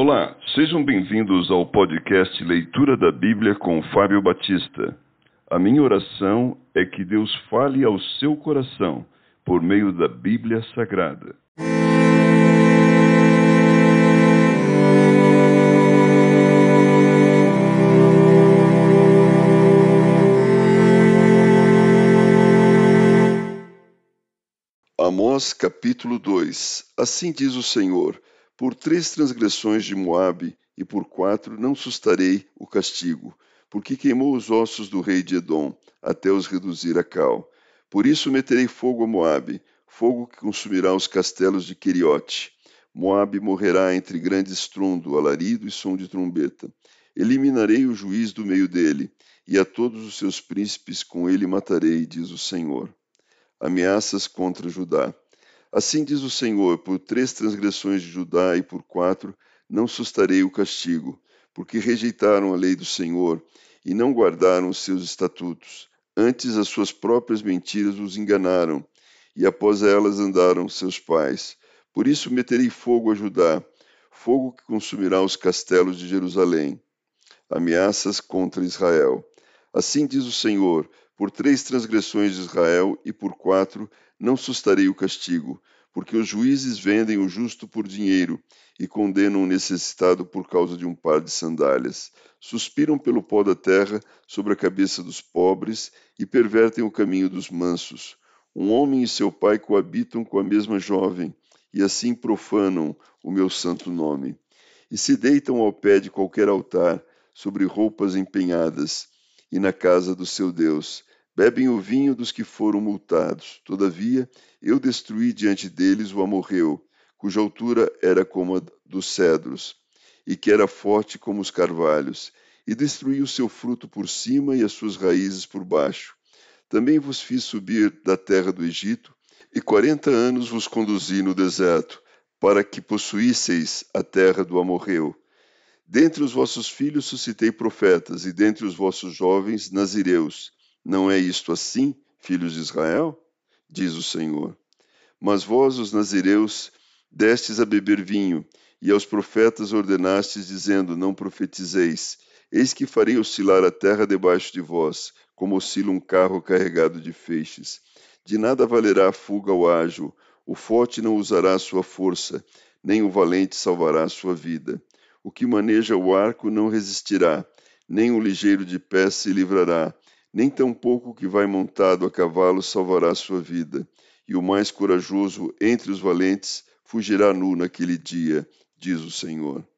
Olá, sejam bem-vindos ao podcast Leitura da Bíblia com Fábio Batista. A minha oração é que Deus fale ao seu coração por meio da Bíblia Sagrada. Amós capítulo 2 Assim diz o Senhor: Por três transgressões de Moabe e por quatro não sustarei o castigo, porque queimou os ossos do rei de Edom, até os reduzir a cal. Por isso meterei fogo a Moabe, fogo que consumirá os castelos de Queriote. Moabe morrerá entre grande estrondo, alarido e som de trombeta. Eliminarei o juiz do meio dele, e a todos os seus príncipes com ele matarei, diz o Senhor ameaças contra Judá. Assim diz o Senhor: por três transgressões de Judá e por quatro não sustarei o castigo, porque rejeitaram a lei do Senhor e não guardaram os seus estatutos. Antes as suas próprias mentiras os enganaram, e após elas andaram seus pais. Por isso meterei fogo a Judá, fogo que consumirá os castelos de Jerusalém. Ameaças contra Israel. Assim diz o Senhor: por três transgressões de Israel e por quatro não sustarei o castigo, porque os juízes vendem o justo por dinheiro e condenam o necessitado por causa de um par de sandálias. Suspiram pelo pó da terra sobre a cabeça dos pobres e pervertem o caminho dos mansos. Um homem e seu pai coabitam com a mesma jovem e assim profanam o meu santo nome. E se deitam ao pé de qualquer altar, sobre roupas empenhadas, e na casa do seu Deus Bebem o vinho dos que foram multados. Todavia, eu destruí diante deles o amorreu, cuja altura era como a dos cedros, e que era forte como os carvalhos, e destruí o seu fruto por cima e as suas raízes por baixo. Também vos fiz subir da terra do Egito, e quarenta anos vos conduzi no deserto, para que possuísseis a terra do amorreu. Dentre os vossos filhos suscitei profetas, e dentre os vossos jovens nazireus não é isto assim, filhos de Israel? Diz o Senhor. Mas vós, os nazireus, destes a beber vinho, e aos profetas ordenastes, dizendo: Não profetizeis. Eis que farei oscilar a terra debaixo de vós, como oscila um carro carregado de feixes. De nada valerá a fuga ao ágil, o forte não usará sua força, nem o valente salvará sua vida. O que maneja o arco não resistirá, nem o ligeiro de pé se livrará nem tampouco o que vai montado a cavalo salvará sua vida, e o mais corajoso entre os valentes fugirá nu naquele dia, diz o Senhor.